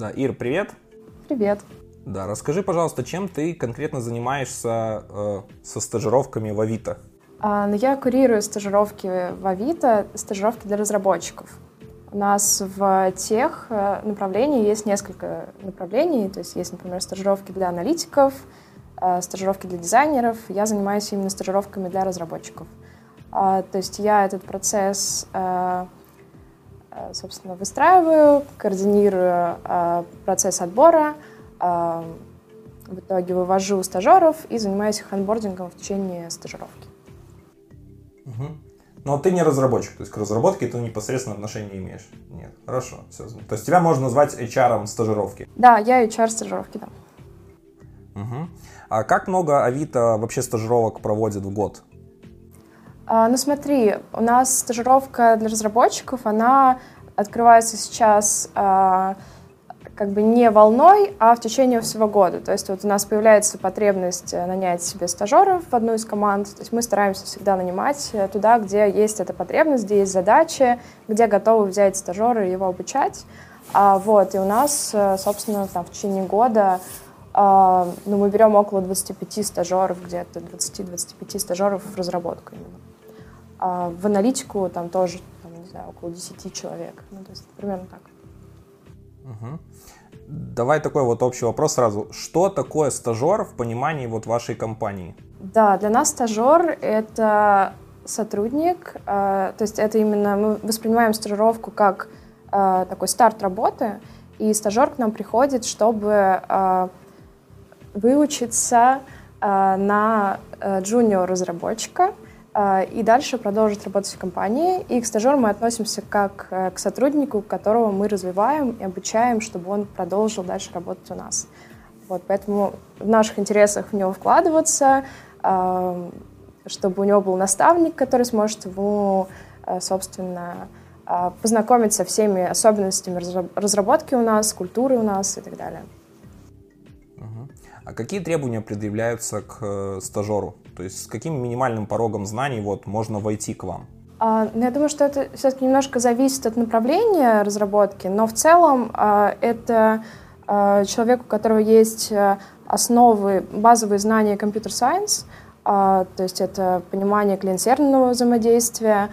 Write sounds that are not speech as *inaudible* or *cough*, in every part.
Да, Ир, привет. Привет. Да, расскажи, пожалуйста, чем ты конкретно занимаешься э, со стажировками в Авито? А, ну, я курирую стажировки в Авито, стажировки для разработчиков. У нас в тех э, направлении есть несколько направлений. То есть есть, например, стажировки для аналитиков, э, стажировки для дизайнеров. Я занимаюсь именно стажировками для разработчиков. А, то есть я этот процесс, э, собственно, выстраиваю, координирую процесс отбора, в итоге вывожу стажеров и занимаюсь их анбордингом в течение стажировки. Угу. Но ты не разработчик, то есть к разработке ты непосредственно отношения не имеешь. Нет, хорошо, все. То есть тебя можно назвать HR стажировки. Да, я HR стажировки, да. Угу. А как много Авито вообще стажировок проводит в год? А, ну смотри, у нас стажировка для разработчиков, она открывается сейчас а, как бы не волной, а в течение всего года. То есть вот у нас появляется потребность э, нанять себе стажеров в одну из команд. То есть мы стараемся всегда нанимать э, туда, где есть эта потребность, где есть задачи, где готовы взять стажера и его обучать. А, вот, и у нас, э, собственно, там, в течение года а, ну, мы берем около 25 стажеров, где-то 20-25 стажеров в разработку именно. А в аналитику там тоже, знаю, около 10 человек. Ну, то есть примерно так. Угу. Давай такой вот общий вопрос сразу. Что такое стажер в понимании вот вашей компании? Да, для нас стажер — это сотрудник, э, то есть это именно мы воспринимаем стажировку как э, такой старт работы, и стажер к нам приходит, чтобы э, выучиться э, на э, джуниор-разработчика — и дальше продолжить работать в компании. И к стажеру мы относимся как э, к сотруднику, которого мы развиваем и обучаем, чтобы он продолжил дальше работать у нас. Вот, поэтому в наших интересах в него вкладываться, а, чтобы у него был наставник, который сможет ему, э, собственно, а, познакомить со всеми особенностями разработки у нас, культуры у нас и так далее. А какие требования предъявляются к э, стажеру? То есть с каким минимальным порогом знаний вот можно войти к вам? А, ну, я думаю, что это все-таки немножко зависит от направления разработки, но в целом а, это а, человек, у которого есть э, основы, базовые знания компьютер-сайенс, то есть это понимание клиент-серверного взаимодействия,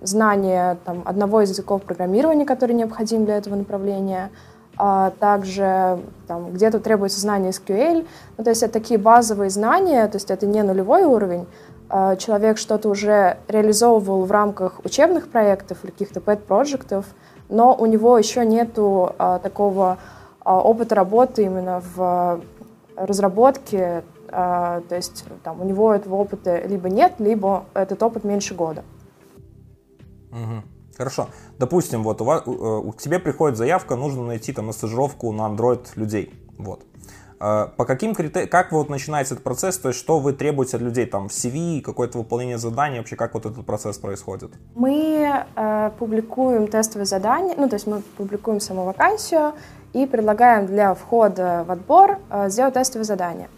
знание там, одного из языков программирования, который необходим для этого направления — также там, где-то требуется знание SQL. Ну, то есть это такие базовые знания, то есть это не нулевой уровень. А человек что-то уже реализовывал в рамках учебных проектов или каких-то pet-проектов, но у него еще нету а, такого а, опыта работы именно в разработке, а, то есть там, у него этого опыта либо нет, либо этот опыт меньше года. Угу. Хорошо. Допустим, вот у, вас, э, тебе приходит заявка, нужно найти там на стажировку на Android людей. Вот. Э, по каким критериям, как вот начинается этот процесс, то есть что вы требуете от людей, там, в CV, какое-то выполнение задания, вообще как вот этот процесс происходит? Мы э, публикуем тестовые задания, ну, то есть мы публикуем саму вакансию и предлагаем для входа в отбор э, сделать тестовое задание.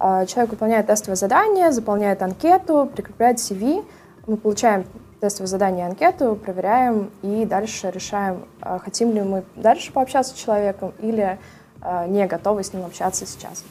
Э, человек выполняет тестовое задание, заполняет анкету, прикрепляет CV, мы получаем тестовое задание, анкету, проверяем и дальше решаем, а, хотим ли мы дальше пообщаться с человеком или а, не готовы с ним общаться сейчас.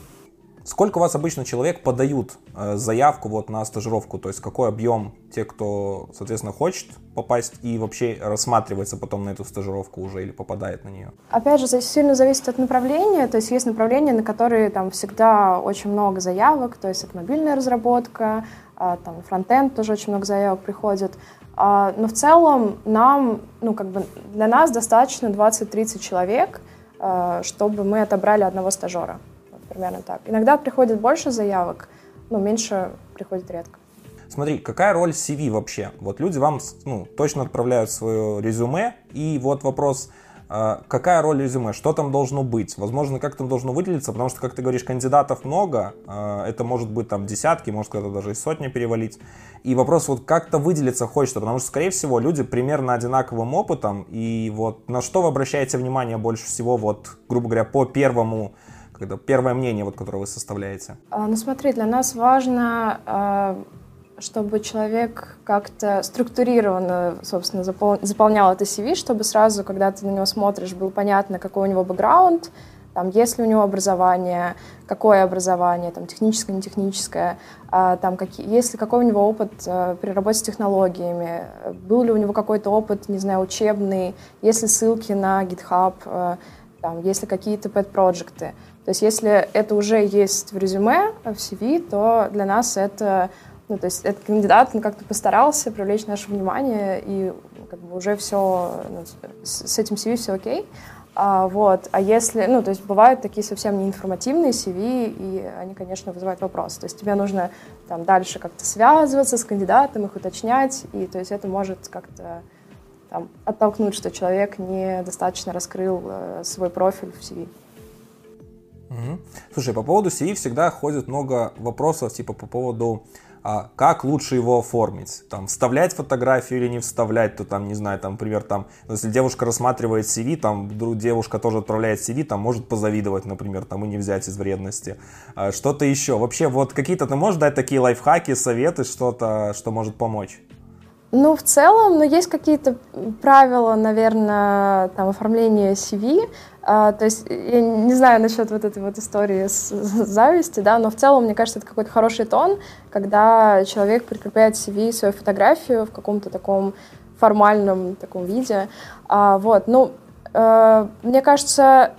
Сколько у вас обычно человек подают э, заявку вот на стажировку? То есть какой объем те, кто, соответственно, хочет попасть и вообще рассматривается потом на эту стажировку уже или попадает на нее? Опять же, сильно зависит от направления. То есть есть направления, на которые там всегда очень много заявок. То есть это мобильная разработка, а, там фронтенд тоже очень много заявок приходит. А, но в целом нам, ну как бы для нас достаточно 20-30 человек, а, чтобы мы отобрали одного стажера. Вот примерно так. Иногда приходит больше заявок, но меньше приходит редко. Смотри, какая роль CV вообще? Вот люди вам ну, точно отправляют свое резюме, и вот вопрос, какая роль резюме, что там должно быть, возможно, как там должно выделиться, потому что, как ты говоришь, кандидатов много, а, это может быть там десятки, может когда-то даже и сотни перевалить, и вопрос вот как-то выделиться хочется, потому что, скорее всего, люди примерно одинаковым опытом, и вот на что вы обращаете внимание больше всего, вот, грубо говоря, по первому когда первое мнение, вот, которое вы составляете? А, ну смотри, для нас важно чтобы человек как-то структурированно, собственно, запол заполнял это CV, чтобы сразу, когда ты на него смотришь, было понятно, какой у него бэкграунд, там, есть ли у него образование, какое образование, там, техническое, нетехническое, а, там, какие, есть ли какой у него опыт а, при работе с технологиями, был ли у него какой-то опыт, не знаю, учебный, есть ли ссылки на GitHub, а, там, есть ли какие-то pet-проекты. То есть если это уже есть в резюме, в CV, то для нас это, ну, то есть этот кандидат ну, как-то постарался привлечь наше внимание, и как бы уже все, ну, с этим CV все окей. А, вот. а если, ну, то есть бывают такие совсем неинформативные CV, и они, конечно, вызывают вопрос. То есть тебе нужно там дальше как-то связываться с кандидатом, их уточнять, и то есть это может как-то там, оттолкнуть, что человек недостаточно раскрыл э, свой профиль в CV. Угу. Слушай, по поводу CV всегда ходит много вопросов, типа по поводу а как лучше его оформить? Там, вставлять фотографию или не вставлять, то там, не знаю, там, например, там, если девушка рассматривает CV, там, вдруг девушка тоже отправляет CV, там, может позавидовать, например, там, и не взять из вредности. А, что-то еще. Вообще, вот какие-то ты можешь дать такие лайфхаки, советы, что-то, что может помочь? Ну, в целом, ну, есть какие-то правила, наверное, там, оформления CV. А, то есть, я не знаю насчет вот этой вот истории с, с зависти, да, но в целом, мне кажется, это какой-то хороший тон, когда человек прикрепляет CV свою фотографию в каком-то таком формальном таком виде. А, вот, ну, э, мне кажется,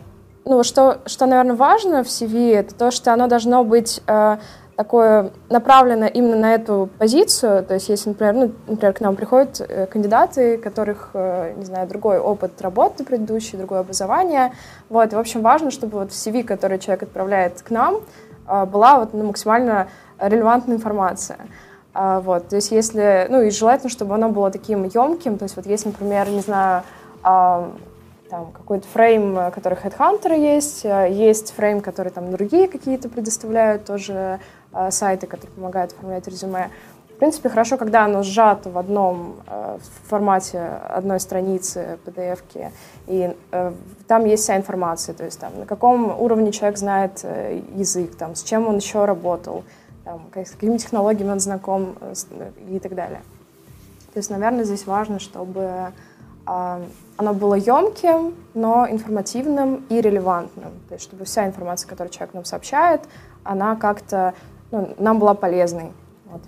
ну, что, что, наверное, важно в CV, это то, что оно должно быть э, такое направлено именно на эту позицию. То есть, если, например, ну, например к нам приходят э, кандидаты, у которых, э, не знаю, другой опыт работы предыдущий, другое образование. Вот, и, в общем, важно, чтобы вот в CV, который человек отправляет к нам, э, была вот, ну, максимально релевантная информация. Вот, то есть если, ну и желательно, чтобы оно было таким емким, то есть вот есть, например, не знаю, там какой-то фрейм, который HeadHunter есть, есть фрейм, который там другие какие-то предоставляют тоже сайты, которые помогают оформлять резюме. В принципе, хорошо, когда оно сжато в одном э, в формате одной страницы PDF-ки, и э, там есть вся информация, то есть там, на каком уровне человек знает э, язык, там, с чем он еще работал, там, с какими технологиями он знаком э, и так далее. То есть, наверное, здесь важно, чтобы э, оно было емким, но информативным и релевантным. То есть, чтобы вся информация, которую человек нам сообщает, она как-то ну, нам была полезной. Вот.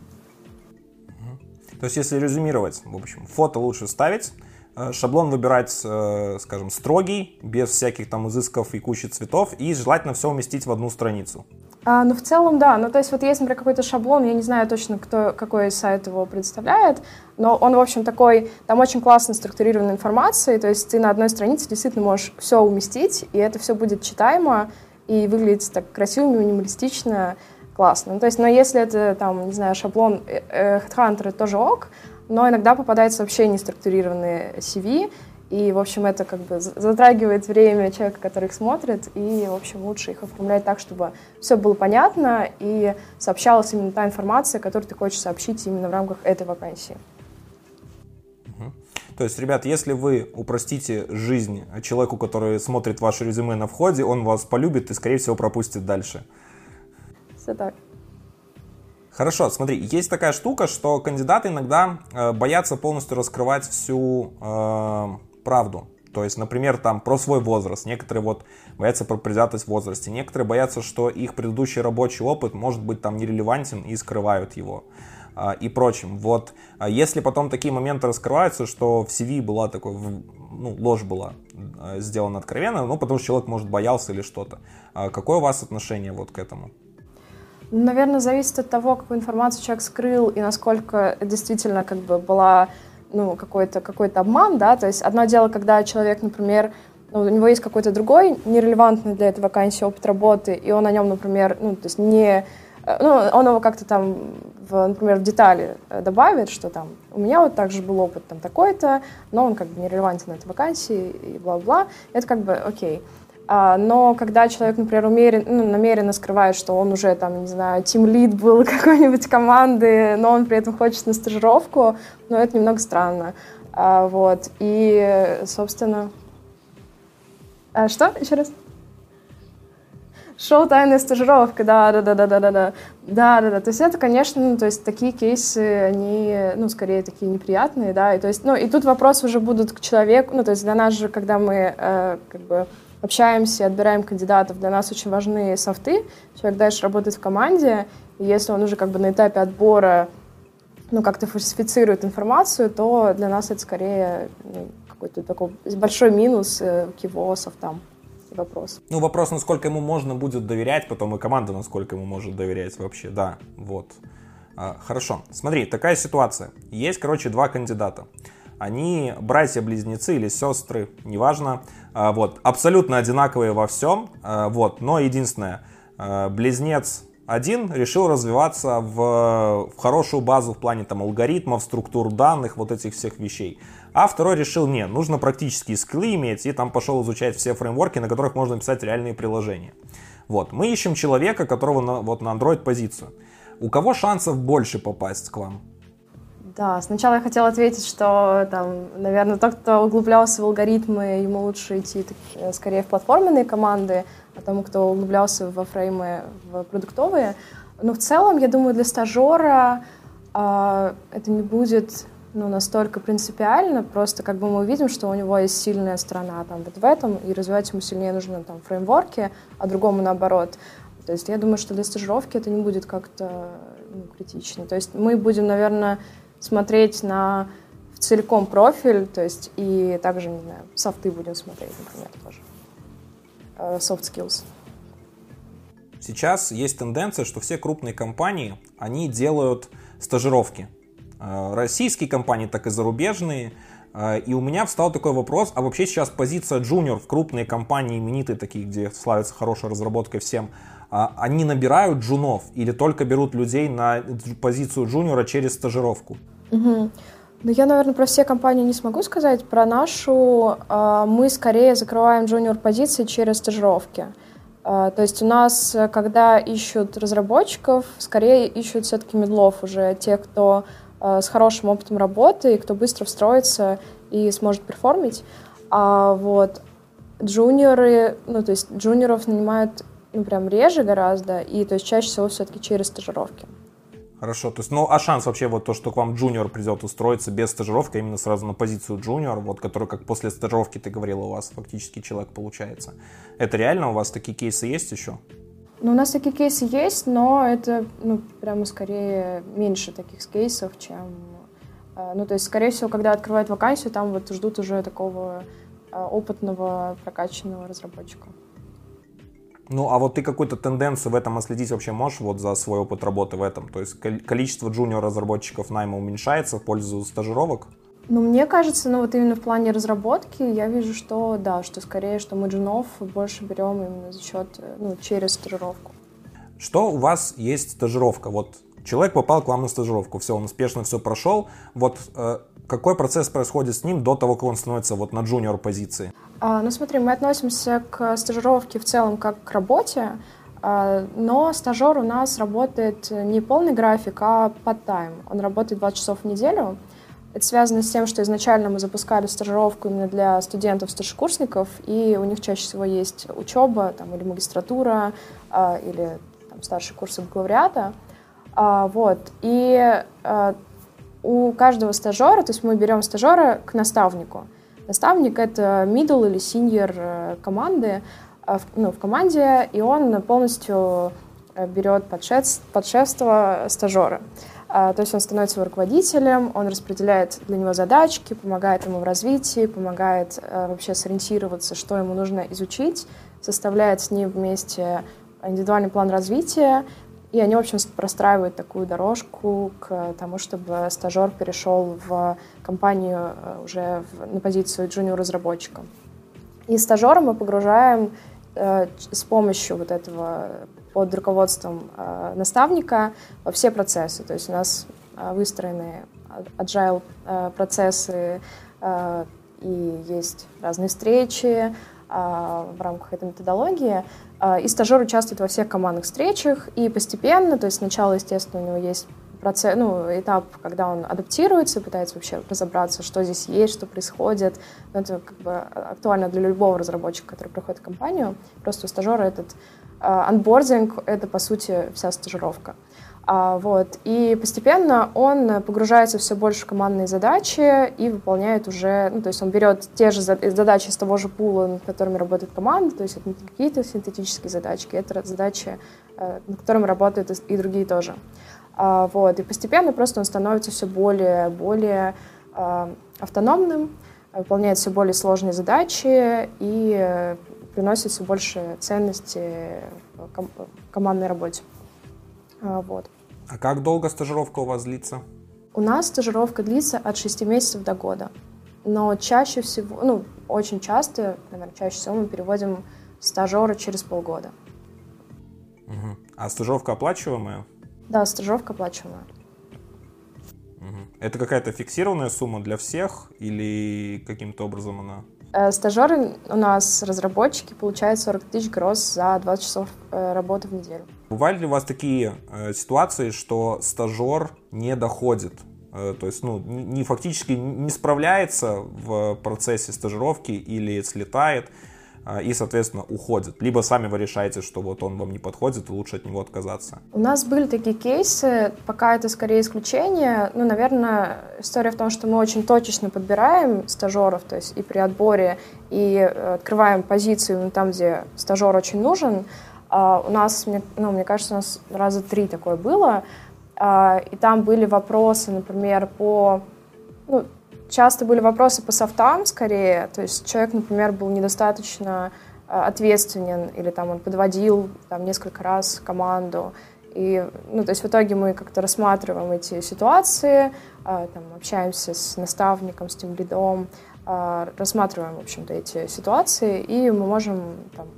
То есть, если резюмировать, в общем, фото лучше ставить, э, шаблон выбирать, э, скажем, строгий, без всяких там изысков и кучи цветов, и желательно все уместить в одну страницу. А, ну, в целом, да. Ну, то есть, вот есть, например, какой-то шаблон, я не знаю точно, кто, какой сайт его представляет, но он, в общем, такой, там очень классно структурированная информация, то есть ты на одной странице действительно можешь все уместить, и это все будет читаемо и выглядит так красиво, минималистично, классно. Ну, то есть, но если это, там, не знаю, шаблон э, э, Headhunter, тоже ок, но иногда попадается вообще неструктурированные CV, и, в общем, это как бы затрагивает время человека, который их смотрит, и, в общем, лучше их оформлять так, чтобы все было понятно и сообщалась именно та информация, которую ты хочешь сообщить именно в рамках этой вакансии. То есть, ребят, если вы упростите жизнь человеку, который смотрит ваше резюме на входе, он вас полюбит и, скорее всего, пропустит дальше все так. Хорошо, смотри, есть такая штука, что кандидаты иногда э, боятся полностью раскрывать всю э, правду. То есть, например, там про свой возраст. Некоторые вот боятся про предвзятость в возрасте. Некоторые боятся, что их предыдущий рабочий опыт может быть там нерелевантен и скрывают его э, и прочим. Вот а если потом такие моменты раскрываются, что в CV была такой, ну, ложь была э, сделана откровенно, ну, потому что человек, может, боялся или что-то. А какое у вас отношение вот к этому? Наверное, зависит от того, какую информацию человек скрыл и насколько действительно как бы была ну, какой-то какой обман, да, то есть одно дело, когда человек, например, ну, у него есть какой-то другой нерелевантный для этой вакансии опыт работы, и он о нем, например, ну, то есть не, ну, он его как-то там, в, например, в детали э, добавит, что там, у меня вот также был опыт там такой-то, но он как бы нерелевантен на этой вакансии и бла-бла, это как бы окей. Okay. А, но когда человек, например, умерен, ну, намеренно скрывает, что он уже, там, не знаю, тим-лид был *laughs* какой-нибудь команды, но он при этом хочет на стажировку, ну, это немного странно. А, вот. И, собственно... А, что? Еще раз? шоу «Тайная стажировка», да-да-да-да-да-да. Да-да-да, то есть это, конечно, ну, то есть такие кейсы, они, ну, скорее такие неприятные, да, и то есть, ну, и тут вопрос уже будут к человеку, ну, то есть для нас же, когда мы, э, как бы, общаемся, отбираем кандидатов, для нас очень важны софты, человек дальше работает в команде, и если он уже как бы на этапе отбора ну, как-то фальсифицирует информацию, то для нас это скорее ну, какой-то такой большой минус э, к его софтам вопрос. Ну, вопрос, насколько ему можно будет доверять, потом и команда, насколько ему может доверять вообще, да, вот. А, хорошо, смотри, такая ситуация. Есть, короче, два кандидата. Они братья-близнецы или сестры, неважно, а, вот, абсолютно одинаковые во всем, а, вот, но единственное, а, близнец один решил развиваться в, в хорошую базу в плане там алгоритмов, структур данных, вот этих всех вещей. А второй решил, не, нужно практические скиллы иметь, и там пошел изучать все фреймворки, на которых можно писать реальные приложения. Вот, мы ищем человека, которого на, вот на Android позицию. У кого шансов больше попасть к вам? Да, сначала я хотела ответить, что там, наверное, тот, кто углублялся в алгоритмы, ему лучше идти э, скорее в платформенные команды, а тому, кто углублялся во фреймы, в продуктовые. Но в целом, я думаю, для стажера э, это не будет ну, настолько принципиально, просто как бы мы увидим, что у него есть сильная сторона там вот в этом, и развивать ему сильнее нужно там фреймворки, а другому наоборот. То есть я думаю, что для стажировки это не будет как-то ну, критично. То есть мы будем, наверное, смотреть на целиком профиль, то есть и также, не знаю, софты будем смотреть, например, тоже. Э, soft skills. Сейчас есть тенденция, что все крупные компании, они делают стажировки. Э, российские компании, так и зарубежные. Э, и у меня встал такой вопрос, а вообще сейчас позиция джуниор в крупные компании, именитые такие, где славятся хорошей разработкой всем, они набирают джунов или только берут людей на позицию джуниора через стажировку? Угу. Ну, я, наверное, про все компании не смогу сказать. Про нашу мы скорее закрываем джуниор-позиции через стажировки. То есть у нас, когда ищут разработчиков, скорее ищут все-таки медлов уже, те, кто Э, с хорошим опытом работы, и кто быстро встроится и сможет перформить. А вот джуниоры, ну, то есть джуниоров нанимают, ну, прям реже гораздо, и то есть чаще всего все-таки через стажировки. Хорошо, то есть, ну, а шанс вообще вот то, что к вам джуниор придет устроиться без стажировки, а именно сразу на позицию джуниор, вот, который как после стажировки ты говорила, у вас фактически человек получается. Это реально? У вас такие кейсы есть еще? Ну, у нас такие кейсы есть, но это, ну, прямо скорее меньше таких кейсов, чем... Э, ну, то есть, скорее всего, когда открывают вакансию, там вот ждут уже такого э, опытного, прокачанного разработчика. Ну, а вот ты какую-то тенденцию в этом отследить вообще можешь вот за свой опыт работы в этом? То есть количество джуниор-разработчиков найма уменьшается в пользу стажировок? Ну, мне кажется, ну вот именно в плане разработки я вижу, что да, что скорее, что мы джунов больше берем именно за счет, ну, через стажировку. Что у вас есть стажировка? Вот человек попал к вам на стажировку, все, он успешно все прошел. Вот э, какой процесс происходит с ним до того, как он становится вот на джуниор позиции? А, ну смотри, мы относимся к стажировке в целом как к работе, а, но стажер у нас работает не полный график, а под-тайм. Он работает 20 часов в неделю. Это связано с тем, что изначально мы запускали стажировку именно для студентов-старшекурсников, и у них чаще всего есть учеба там, или магистратура, а, или там, старшие курсы бакалавриата. А, вот. И а, у каждого стажера, то есть мы берем стажера к наставнику. Наставник — это middle или senior э, команды, а, ну, в команде, и он полностью э, берет под, шеф, стажера. А, то есть он становится руководителем, он распределяет для него задачки, помогает ему в развитии, помогает э, вообще сориентироваться, что ему нужно изучить, составляет с ним вместе индивидуальный план развития, и они, в общем, простраивают такую дорожку к тому, чтобы стажер перешел в компанию э, уже в, на позицию джуниор-разработчика. И стажера мы погружаем э, с помощью вот этого под руководством э, наставника во все процессы. То есть у нас э, выстроены agile э, процессы э, и есть разные встречи в рамках этой методологии. Э, и стажер участвует во всех командных встречах и постепенно, то есть сначала, естественно, у него есть процесс, ну, этап, когда он адаптируется, пытается вообще разобраться, что здесь есть, что происходит. Но это как бы актуально для любого разработчика, который приходит в компанию. Просто у стажера этот анбординг — это, по сути, вся стажировка. А, вот. И постепенно он погружается все больше в командные задачи и выполняет уже, ну, то есть он берет те же задачи из того же пула, над которыми работает команда, то есть это не какие-то синтетические задачки, это задачи, э, над которыми работают и другие тоже. А, вот. И постепенно просто он становится все более, более а, автономным, выполняет все более сложные задачи и э, приносит все больше ценности в командной работе. Вот. А как долго стажировка у вас длится? У нас стажировка длится от 6 месяцев до года. Но чаще всего, ну, очень часто, наверное, чаще всего мы переводим стажера через полгода. Угу. А стажировка оплачиваемая? Да, стажировка оплачиваемая. Угу. Это какая-то фиксированная сумма для всех или каким-то образом она? Э, стажеры у нас, разработчики, получают 40 тысяч гроз за 20 часов э, работы в неделю. Бывали ли у вас такие э, ситуации, что стажер не доходит? То есть, ну, не, фактически не справляется в процессе стажировки или слетает и, соответственно, уходит. Либо сами вы решаете, что вот он вам не подходит, лучше от него отказаться. У нас были такие кейсы, пока это скорее исключение. Ну, наверное, история в том, что мы очень точечно подбираем стажеров, то есть и при отборе, и э, открываем позицию там, где стажер очень нужен. А, у нас, ну, мне кажется, у нас раза три такое было. А, и там были вопросы, например, по... Ну, часто были вопросы по софтам скорее. То есть человек, например, был недостаточно а, ответственен или там он подводил там несколько раз команду. И, ну, то есть в итоге мы как-то рассматриваем эти ситуации, там, общаемся с наставником, с тем лидом, рассматриваем, в общем-то, эти ситуации, и мы можем там,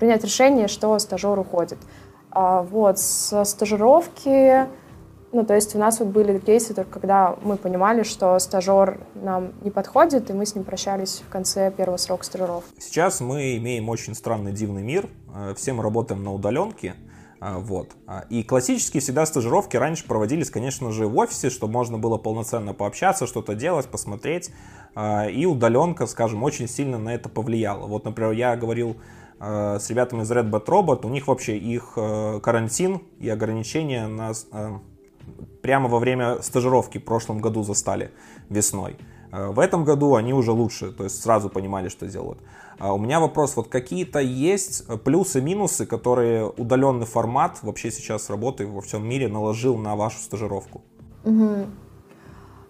принять решение, что стажер уходит. А, вот, со стажировки, ну, то есть у нас вот были кейсы, только когда мы понимали, что стажер нам не подходит, и мы с ним прощались в конце первого срока стажировки. Сейчас мы имеем очень странный, дивный мир. Э, все мы работаем на удаленке. Э, вот. А, и классические всегда стажировки раньше проводились, конечно же, в офисе, чтобы можно было полноценно пообщаться, что-то делать, посмотреть. Э, и удаленка, скажем, очень сильно на это повлияла. Вот, например, я говорил Э, с ребятами из Red Bat Robot, у них вообще их э, карантин и ограничения нас э, прямо во время стажировки в прошлом году застали весной. В этом году они уже лучше, то есть сразу понимали, что делают. А у меня вопрос, вот какие-то есть плюсы-минусы, которые удаленный формат вообще сейчас работы во всем мире наложил на вашу стажировку? Угу.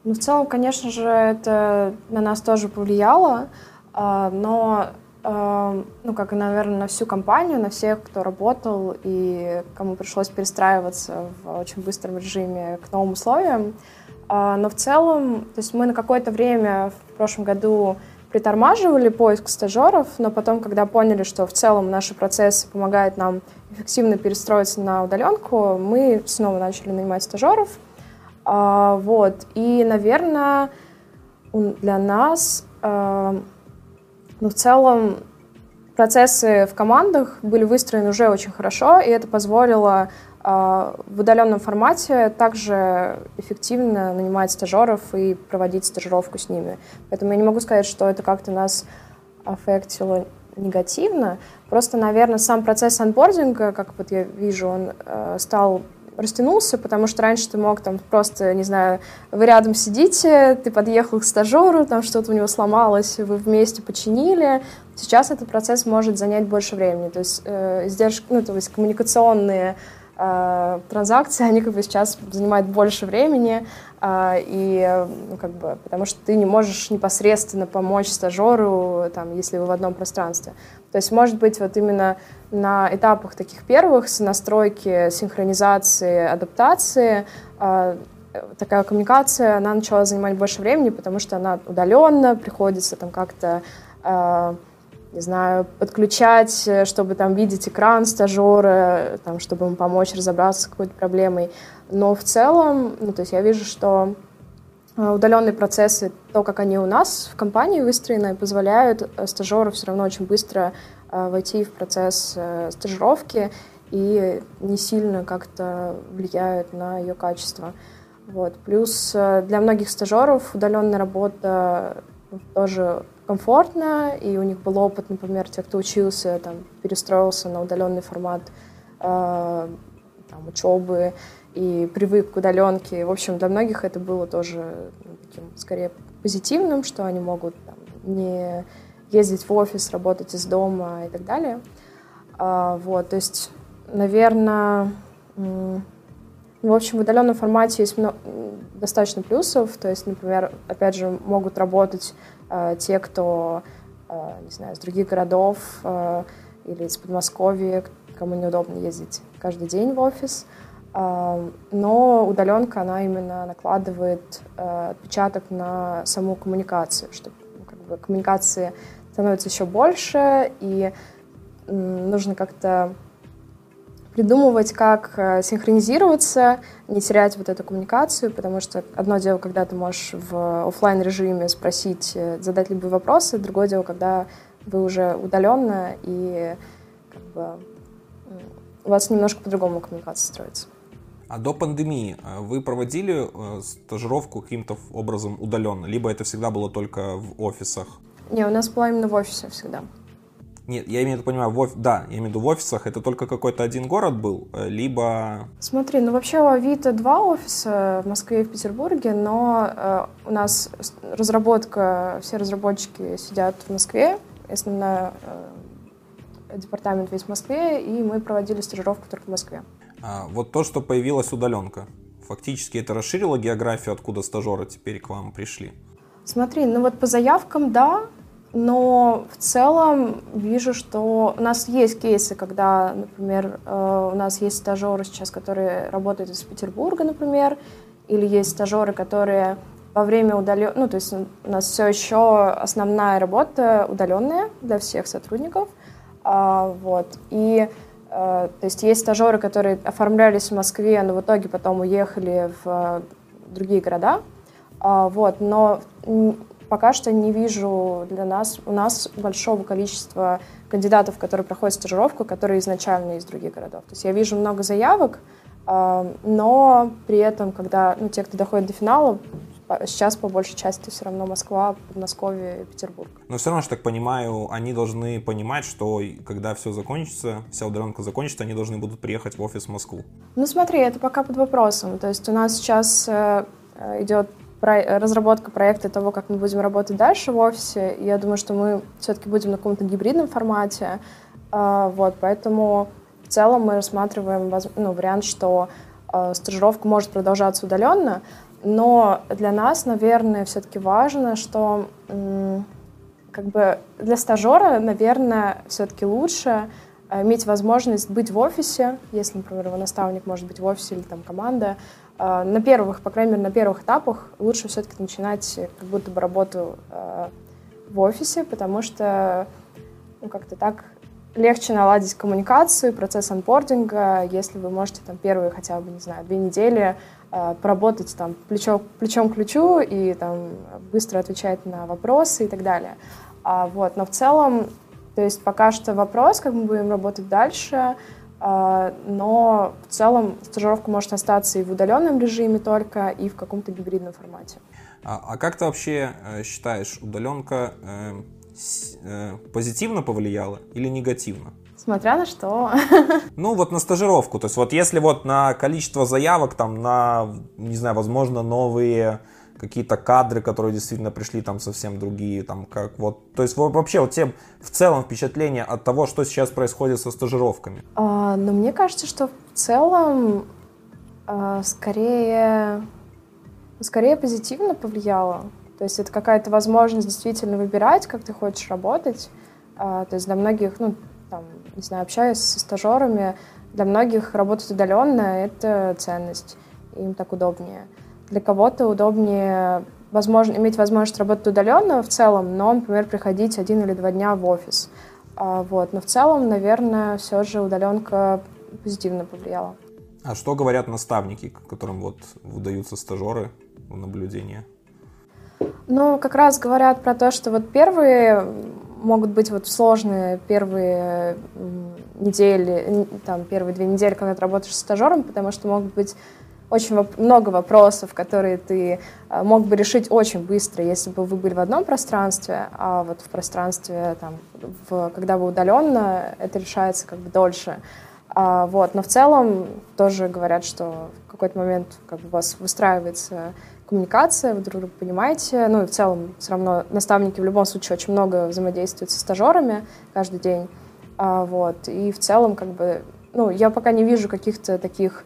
Ну, в целом, конечно же, это на нас тоже повлияло, а, но ну, как наверное, на всю компанию, на всех, кто работал и кому пришлось перестраиваться в очень быстром режиме к новым условиям. А, но в целом, то есть мы на какое-то время в прошлом году притормаживали поиск стажеров, но потом, когда поняли, что в целом наши процессы помогают нам эффективно перестроиться на удаленку, мы снова начали нанимать стажеров. А, вот. И, наверное, для нас но в целом процессы в командах были выстроены уже очень хорошо, и это позволило э, в удаленном формате также эффективно нанимать стажеров и проводить стажировку с ними. Поэтому я не могу сказать, что это как-то нас аффектило негативно. Просто, наверное, сам процесс анбординга, как вот я вижу, он э, стал растянулся, потому что раньше ты мог там просто, не знаю, вы рядом сидите, ты подъехал к стажеру, там что-то у него сломалось, вы вместе починили. Сейчас этот процесс может занять больше времени. То есть э, издержки, ну, то есть коммуникационные э, транзакции, они как бы сейчас занимают больше времени, э, и, ну, как бы, потому что ты не можешь непосредственно помочь стажеру, там, если вы в одном пространстве. То есть, может быть, вот именно на этапах таких первых с настройки, синхронизации, адаптации э, такая коммуникация, она начала занимать больше времени, потому что она удаленно, приходится там как-то не знаю, подключать, э, чтобы там видеть экран стажера, там, чтобы ему помочь разобраться с какой-то проблемой. Но в целом, ну, то есть я вижу, что э, удаленные процессы, то, как они у нас в компании выстроены, позволяют э, стажеру все равно очень быстро войти в процесс стажировки и не сильно как-то влияют на ее качество. Вот. Плюс для многих стажеров удаленная работа тоже комфортно, и у них был опыт, например, те, кто учился, там, перестроился на удаленный формат э, там, учебы и привык к удаленке. В общем, для многих это было тоже ну, таким, скорее, позитивным, что они могут там, не ездить в офис, работать из дома и так далее. А, вот, то есть, наверное, в общем, в удаленном формате есть много, достаточно плюсов. То есть, например, опять же, могут работать те, кто, э, не знаю, из других городов э, или из Подмосковья, кому неудобно ездить каждый день в офис. Э, но удаленка, она именно накладывает э, отпечаток на саму коммуникацию, что ну, как бы, коммуникации становится еще больше, и э, нужно как-то придумывать, как э, синхронизироваться, не терять вот эту коммуникацию, потому что одно дело, когда ты можешь в офлайн режиме спросить, э, задать любые вопросы, другое дело, когда вы уже удаленно и как бы у вас немножко по-другому коммуникация строится. А до пандемии э, вы проводили стажировку каким-то образом удаленно, либо это всегда было только в офисах? Не, у нас была именно в офисе всегда. Нет, я имею в виду, понимаю, в оф... да, я имею в виду в офисах это только какой-то один город был, э, либо... Смотри, ну вообще у Авито два офиса в Москве и в Петербурге, но э, у нас разработка, все разработчики сидят в Москве, основной э, департамент весь в Москве, и мы проводили стажировку только в Москве. А, вот то, что появилась удаленка, фактически это расширило географию, откуда стажеры теперь к вам пришли? Смотри, ну вот по заявкам, да, но в целом вижу, что у нас есть кейсы, когда, например, э, у нас есть стажеры сейчас, которые работают из Петербурга, например, или есть стажеры, которые во время удален... Ну, то есть у нас все еще основная работа удаленная для всех сотрудников. А, вот. И э, то есть есть стажеры, которые оформлялись в Москве, но в итоге потом уехали в другие города. А, вот. Но пока что не вижу для нас, у нас большого количества кандидатов, которые проходят стажировку, которые изначально из других городов. То есть я вижу много заявок, а, но при этом, когда ну, те, кто доходит до финала, сейчас по большей части все равно Москва, Подмосковье и Петербург. Но все равно, я так понимаю, они должны понимать, что когда все закончится, вся удаленка закончится, они должны будут приехать в офис в Москву. Ну смотри, это пока под вопросом. То есть у нас сейчас э, идет про разработка проекта того, как мы будем работать дальше в офисе. я думаю, что мы все-таки будем на каком-то гибридном формате. А, вот, поэтому в целом мы рассматриваем ну, вариант, что а, стажировка может продолжаться удаленно, но для нас, наверное, все-таки важно, что как бы для стажера, наверное, все-таки лучше иметь возможность быть в офисе, если, например, его наставник может быть в офисе или там команда, а, на первых, по крайней мере, на первых этапах лучше все-таки начинать как будто бы работу а, в офисе, потому что ну, как-то так легче наладить коммуникацию, процесс анбординга, если вы можете там первые хотя бы, не знаю, две недели э, поработать там плечо, плечом к плечу и там быстро отвечать на вопросы и так далее. А, вот, но в целом, то есть пока что вопрос, как мы будем работать дальше, а, но в целом стажировка может остаться и в удаленном режиме только, и в каком-то гибридном формате. А, а как ты вообще э, считаешь, удаленка э, э, позитивно повлияла или негативно? Смотря на что. *laughs* Ну, вот на стажировку. То есть вот если вот на количество заявок, там, на, не знаю, возможно, новые какие-то кадры, которые действительно пришли там совсем другие, там как вот, то есть вообще вот тем в целом впечатление от того, что сейчас происходит со стажировками? А, ну, мне кажется, что в целом а, скорее, скорее позитивно повлияло. То есть это какая-то возможность действительно выбирать, как ты хочешь работать. А, то есть для многих, ну, там, не знаю, общаясь со стажерами, для многих работать удаленно — это ценность, им так удобнее. Для кого-то удобнее возможно, иметь возможность работать удаленно в целом, но, например, приходить один или два дня в офис. А, вот. Но в целом, наверное, все же удаленка позитивно повлияла. А что говорят наставники, которым вот выдаются стажеры в наблюдение? Ну, как раз говорят про то, что вот первые могут быть вот сложные первые недели, там, первые две недели, когда ты работаешь с стажером, потому что могут быть очень воп- много вопросов, которые ты э, мог бы решить очень быстро, если бы вы были в одном пространстве, а вот в пространстве, там, в, когда вы удаленно, это решается как бы дольше. А, вот, но в целом тоже говорят, что в какой-то момент как бы у вас выстраивается коммуникация, вы друг друга понимаете. Ну и в целом все равно наставники в любом случае очень много взаимодействуют со стажерами каждый день. А, вот, и в целом как бы, ну, я пока не вижу каких-то таких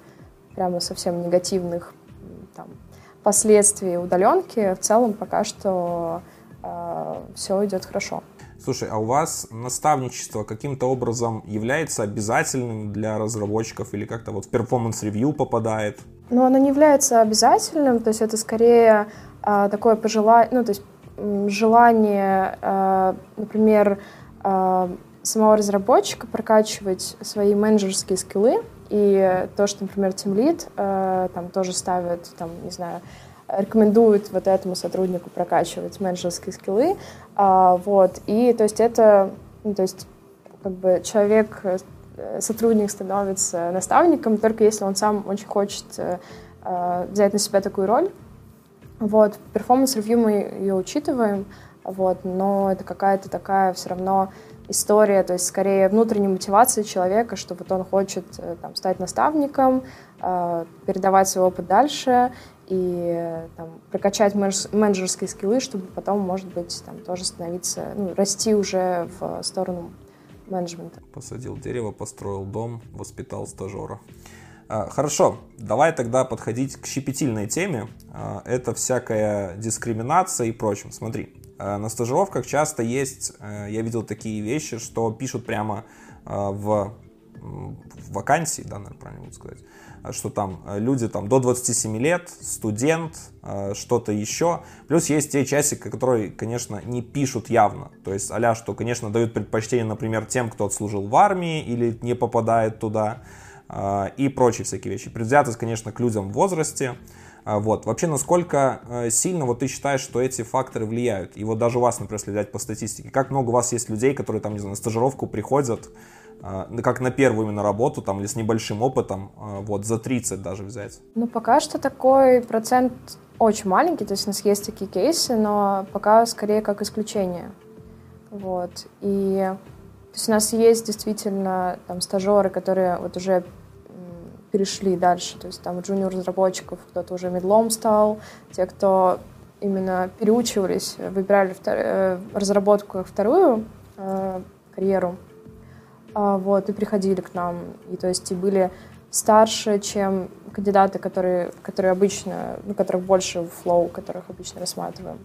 прямо совсем негативных там, последствий удаленки. В целом пока что э, все идет хорошо. Слушай, а у вас наставничество каким-то образом является обязательным для разработчиков или как-то вот в performance review попадает? Ну, оно не является обязательным, то есть это скорее э, такое пожелание, ну, то есть желание, э, например, э, самого разработчика прокачивать свои менеджерские скиллы, и то, что, например, Lead э, там тоже ставит, там, не знаю, рекомендует вот этому сотруднику прокачивать менеджерские скиллы, э, вот, и то есть это, ну, то есть как бы человек, э, сотрудник становится наставником только если он сам очень хочет э, э взять на себя такую роль, вот, performance review мы ее учитываем, вот, но это какая-то такая все равно история, то есть скорее внутренней мотивации человека, что вот он хочет э, там, стать наставником, э, передавать свой опыт дальше и там, прокачать менеджерские скиллы, чтобы потом, может быть, там, тоже становиться, ну, расти уже в сторону менеджмента. Посадил дерево, построил дом, воспитал стажера. А, хорошо, давай тогда подходить к щепетильной теме. А, это всякая дискриминация и прочим. Смотри, Э, на стажировках часто есть, э, я видел такие вещи, что пишут прямо э, в, вакансии, да, наверное, правильно буду сказать, что там люди там до 27 лет, студент, что-то еще. Плюс есть те часики, которые, конечно, не пишут явно. То есть а что, конечно, дают предпочтение, например, тем, кто отслужил в армии или не попадает туда и прочие всякие вещи. Предвзятость, конечно, к людям в возрасте. А, вот. Вообще, насколько э, сильно вот ты считаешь, что эти факторы влияют? И вот даже у вас, например, если взять по статистике, как много у вас есть людей, которые там, не знаю, на стажировку приходят, а, как на первую именно работу, там, или с небольшим опытом, а, вот, за 30 даже взять? Ну, пока что такой процент очень маленький, то есть у нас есть такие кейсы, но пока скорее как исключение. Вот. И то есть у нас есть действительно там стажеры, которые вот уже перешли дальше. То есть там джуниор-разработчиков кто-то уже медлом стал, те, кто именно переучивались, выбирали втор... Э, разработку как вторую э, карьеру, э, вот, и приходили к нам. И то есть и были старше, чем кандидаты, которые, которые обычно, ну, которых больше в флоу, которых обычно рассматриваем.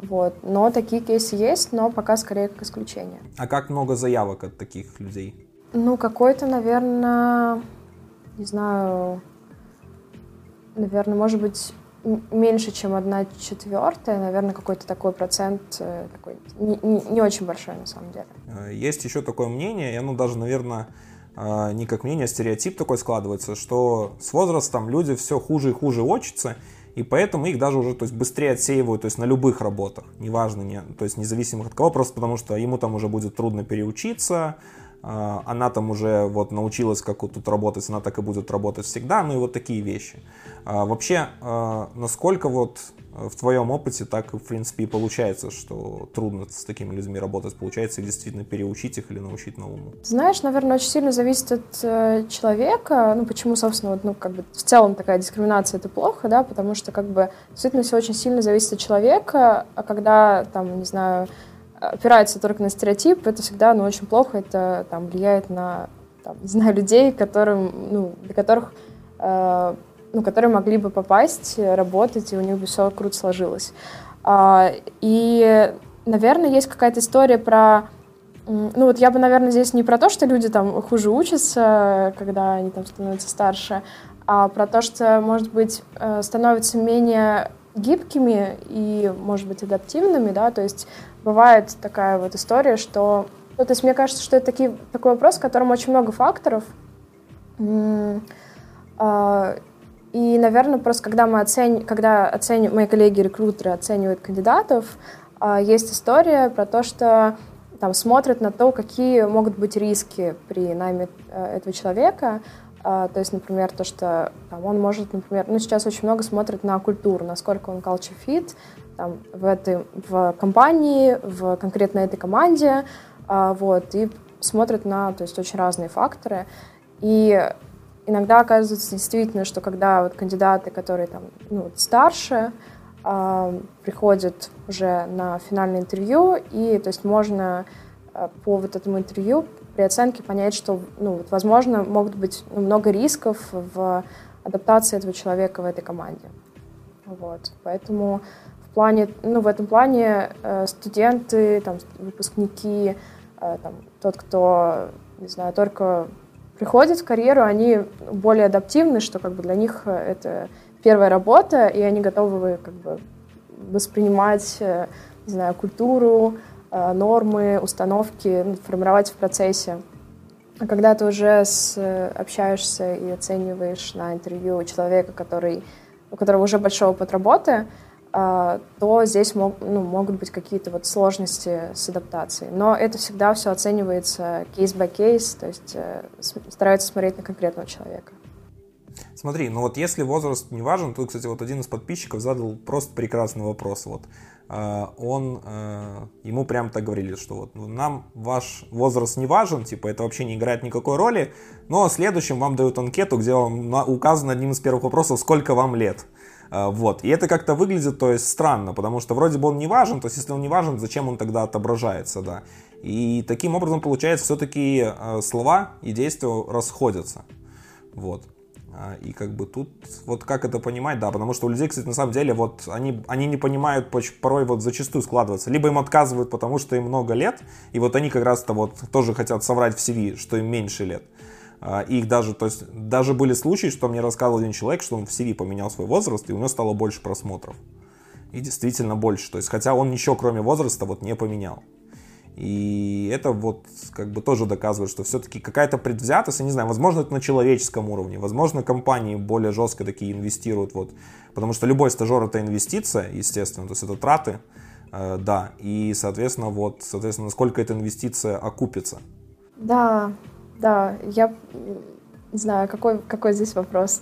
Вот. Но такие кейсы есть, но пока скорее как исключение. А как много заявок от таких людей? Ну, какой-то, наверное, не знаю, наверное, может быть, меньше, чем одна четвертая, наверное, какой-то такой процент, э, такой, не, не, не очень большой на самом деле. Э, есть еще такое мнение, и оно даже, наверное, э, не как мнение, а стереотип такой складывается, что с возрастом люди все хуже и хуже учатся, и поэтому их даже уже то есть, быстрее отсеивают то есть, на любых работах, неважно, не, то есть независимо от кого, просто потому что ему там уже будет трудно переучиться, она там уже вот научилась, как вот тут работать, она так и будет работать всегда, ну и вот такие вещи. А, вообще, а, насколько вот э, в твоем опыте так, в принципе, и получается, что трудно с такими людьми работать, получается действительно переучить их или научить новому? Знаешь, наверное, очень сильно зависит от э, человека, ну почему, собственно, вот, ну как бы в целом такая дискриминация это плохо, да, потому что как бы действительно все очень сильно зависит от человека, а когда там, не знаю, опирается только на стереотип, это всегда ну, очень плохо, это там, влияет на там, не знаю, людей, которым, ну, для которых, э, ну, которые могли бы попасть, работать, и у них бы все круто сложилось. А, и, наверное, есть какая-то история про ну вот я бы, наверное, здесь не про то, что люди там хуже учатся, когда они там становятся старше, а про то, что, может быть, э, становятся менее гибкими и, может быть, адаптивными, да, то есть бывает такая вот история, что... Ну, то есть мне кажется, что это такие, такой вопрос, в котором очень много факторов. А, и, наверное, просто когда мы оцениваем, когда оцениваем, мои коллеги-рекрутеры оценивают кандидатов, а, есть история про то, что там смотрят на то, какие могут быть риски при найме э, этого человека, А, то есть, например, то, что там, он может, например, ну, сейчас очень много смотрит на культуру, насколько он culture fit там, в, этой, в компании, в конкретно этой команде, а, вот, и смотрит на, то есть, очень разные факторы. И иногда оказывается действительно, что когда вот кандидаты, которые там, ну, старше, э, приходят уже на финальное интервью, и то есть можно по вот этому интервью при оценке понять, что, ну, вот, возможно, могут быть ну, много рисков в адаптации этого человека в этой команде. Вот. Поэтому в плане, ну, в этом плане э, студенты, там, выпускники, э, там, тот, кто, не знаю, только приходят в карьеру, они более адаптивны, что как бы для них э, это первая работа, и они готовы как бы воспринимать, не знаю, культуру, нормы, установки, ну, формировать в процессе. А когда ты уже с, общаешься и оцениваешь на интервью человека, который, у которого уже большой опыт работы, а, то здесь мог, ну, могут быть какие-то вот сложности с адаптацией. Но это всегда все оценивается кейс-by кейс, то есть э, стараются смотреть на конкретного человека. Смотри, ну вот если возраст не важен, тут, кстати, вот один из подписчиков задал просто прекрасный вопрос. Вот э, он, э, ему прям так говорили, что вот ну, нам ваш возраст не важен, типа это вообще не играет никакой роли, но следующим вам дают анкету, где вам указано одним из первых вопросов, сколько вам лет. А, вот. И это как-то выглядит, то есть, странно, потому что вроде бы он не важен, то есть, если он не важен, зачем он тогда отображается, да. И таким образом, получается, все-таки а, слова и действия расходятся. Вот. А, и как бы тут, вот как это понимать, да, потому что у людей, кстати, на самом деле, вот они, они не понимают, порой вот зачастую складываться. Либо им отказывают, потому что им много лет, и вот они как раз-то вот тоже хотят соврать в CV, что им меньше лет. А, их даже, то есть, даже были случаи, что мне рассказывал один человек, что он в CV поменял свой возраст, и у него стало больше просмотров. И действительно больше. То есть, хотя он ничего, кроме возраста, вот не поменял. И это вот как бы тоже доказывает, что все-таки какая-то предвзятость, я не знаю, возможно, это на человеческом уровне, возможно, компании более жестко такие инвестируют, вот, потому что любой стажер это инвестиция, естественно, то есть это траты, э, да, и, соответственно, вот, соответственно, насколько эта инвестиция окупится. Да, да, я не знаю, какой, какой здесь вопрос.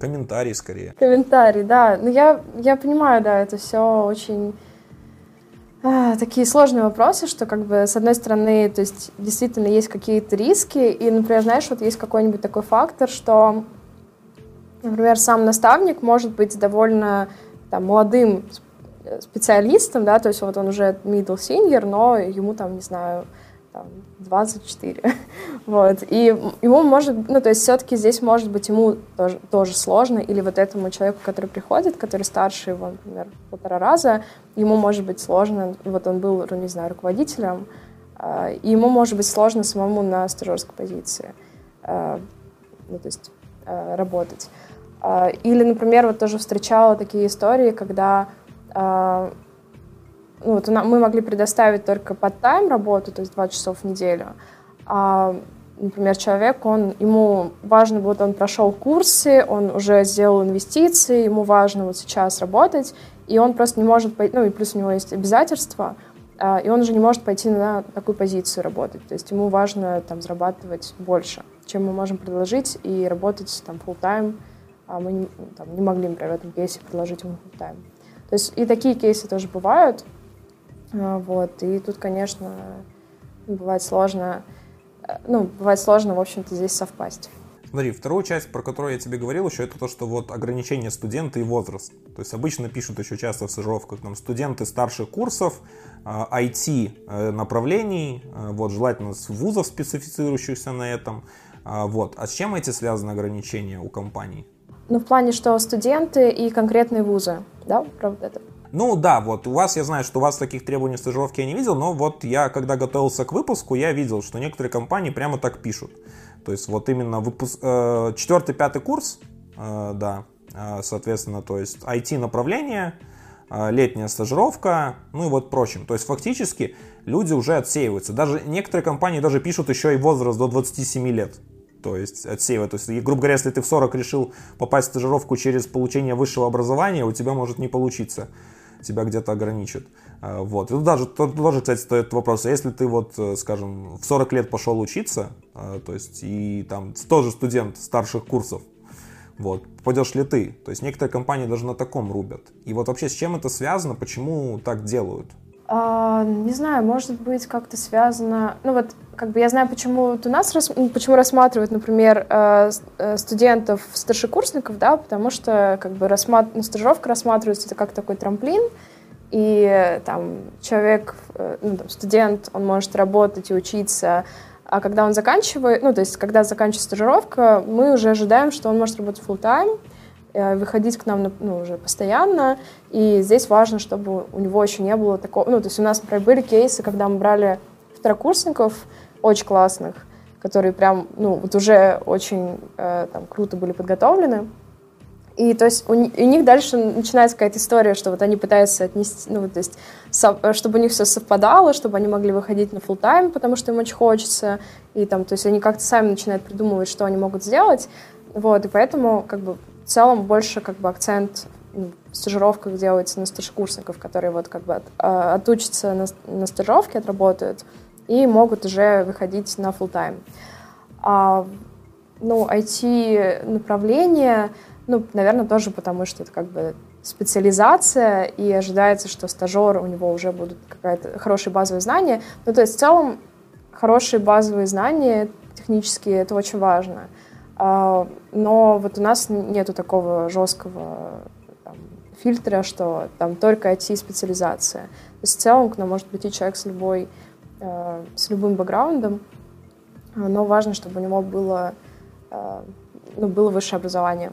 Комментарий скорее. Комментарий, да. Ну, я, я понимаю, да, это все очень такие сложные вопросы, что как бы с одной стороны, то есть действительно есть какие-то риски, и, например, знаешь, вот есть какой-нибудь такой фактор, что, например, сам наставник может быть довольно там, молодым специалистом, да, то есть вот он уже middle senior, но ему там, не знаю, там, 24. *laughs* вот. И ему может, ну, то есть все-таки здесь может быть ему тоже, тоже сложно, или вот этому человеку, который приходит, который старше его, например, полтора раза, ему может быть сложно, вот он был, не знаю, руководителем, а, и ему может быть сложно самому на стажерской позиции, а, ну, то есть а, работать. Или, например, вот тоже встречала такие истории, когда ну, вот мы могли предоставить только под тайм работу, то есть 20 часов в неделю. А, например, человек, он, ему важно, вот он прошел курсы, он уже сделал инвестиции, ему важно вот сейчас работать, и он просто не может пойти, ну и плюс у него есть обязательства, а, и он уже не может пойти на такую позицию работать. То есть ему важно там зарабатывать больше, чем мы можем предложить, и работать там full time. А мы не, там, не могли, например, в этом кейсе предложить ему full time. То есть и такие кейсы тоже бывают. А, вот, и тут, конечно, бывает сложно, э, ну, бывает сложно, в общем-то, здесь совпасть. Смотри, вторую часть, про которую я тебе говорил еще, это то, что вот ограничение студента и возраст. То есть обычно пишут еще часто в стажировках там студенты старших курсов, IT а, э, направлений, э, вот желательно с вузов, специфицирующихся на этом. А, вот. А с чем эти связаны ограничения у компаний? Ну, в плане, что студенты и конкретные вузы, да, правда это? Ну да, вот у вас, я знаю, что у вас таких требований в стажировке я не видел, но вот я, когда готовился к выпуску, я видел, что некоторые компании прямо так пишут. То есть вот именно выпуск, э, четвертый, пятый курс, э, да, э, соответственно, то есть IT-направление, летняя стажировка, ну и вот прочим. То есть фактически люди уже отсеиваются. Даже некоторые компании даже пишут еще и возраст до 27 лет то есть отсеивать. То есть, грубо говоря, если ты в 40 решил попасть в стажировку через получение высшего образования, у тебя может не получиться тебя где-то ограничат. А, вот. И даже тоже, кстати, стоит вопрос, а если ты вот, э, скажем, в 40 лет пошел учиться, а, то есть и там тоже студент старших курсов, вот, попадешь ли ты? То есть некоторые компании даже на таком рубят. И вот вообще с чем это связано, почему так делают? А, не знаю, может быть, как-то связано. Ну вот, как бы я знаю, почему у нас. Ну, почему рассматривают, например, э, э, студентов, старшекурсников, да, потому что как бы рассмат... ну, стажировка рассматривается это как такой трамплин, и там человек, э, ну, там, студент, он может работать и учиться, а когда он заканчивает, ну, то есть когда заканчивается стажировка, мы уже ожидаем, что он может работать full time Э, выходить к нам ну, уже постоянно. И здесь важно, чтобы у него еще не было такого... Ну, то есть у нас, например, были кейсы, когда мы брали второкурсников очень классных, которые прям, ну, вот уже очень э, там, круто были подготовлены. И то есть у, у них дальше начинается какая-то история, что вот они пытаются отнести, ну, то есть, со, чтобы у них все совпадало, чтобы они могли выходить на full тайм потому что им очень хочется. И там, то есть они как-то сами начинают придумывать, что они могут сделать. Вот, и поэтому, как бы, в целом больше как бы акцент в стажировках делается на старшекурсников, которые вот как бы от, а, отучатся на, на стажировке, отработают и могут уже выходить на full time. А, ну, IT-направление, ну, наверное, тоже потому, что это как бы специализация, и ожидается, что стажер, у него уже будут какая-то хорошие базовые знания. Ну, то есть в целом хорошие базовые знания технические, это очень важно. А, но вот у нас нету такого жесткого там, фильтра, что там только IT-специализация. То есть в целом к нам может прийти человек с любой, э, с любым бэкграундом, но важно, чтобы у него было, э, ну, было высшее образование.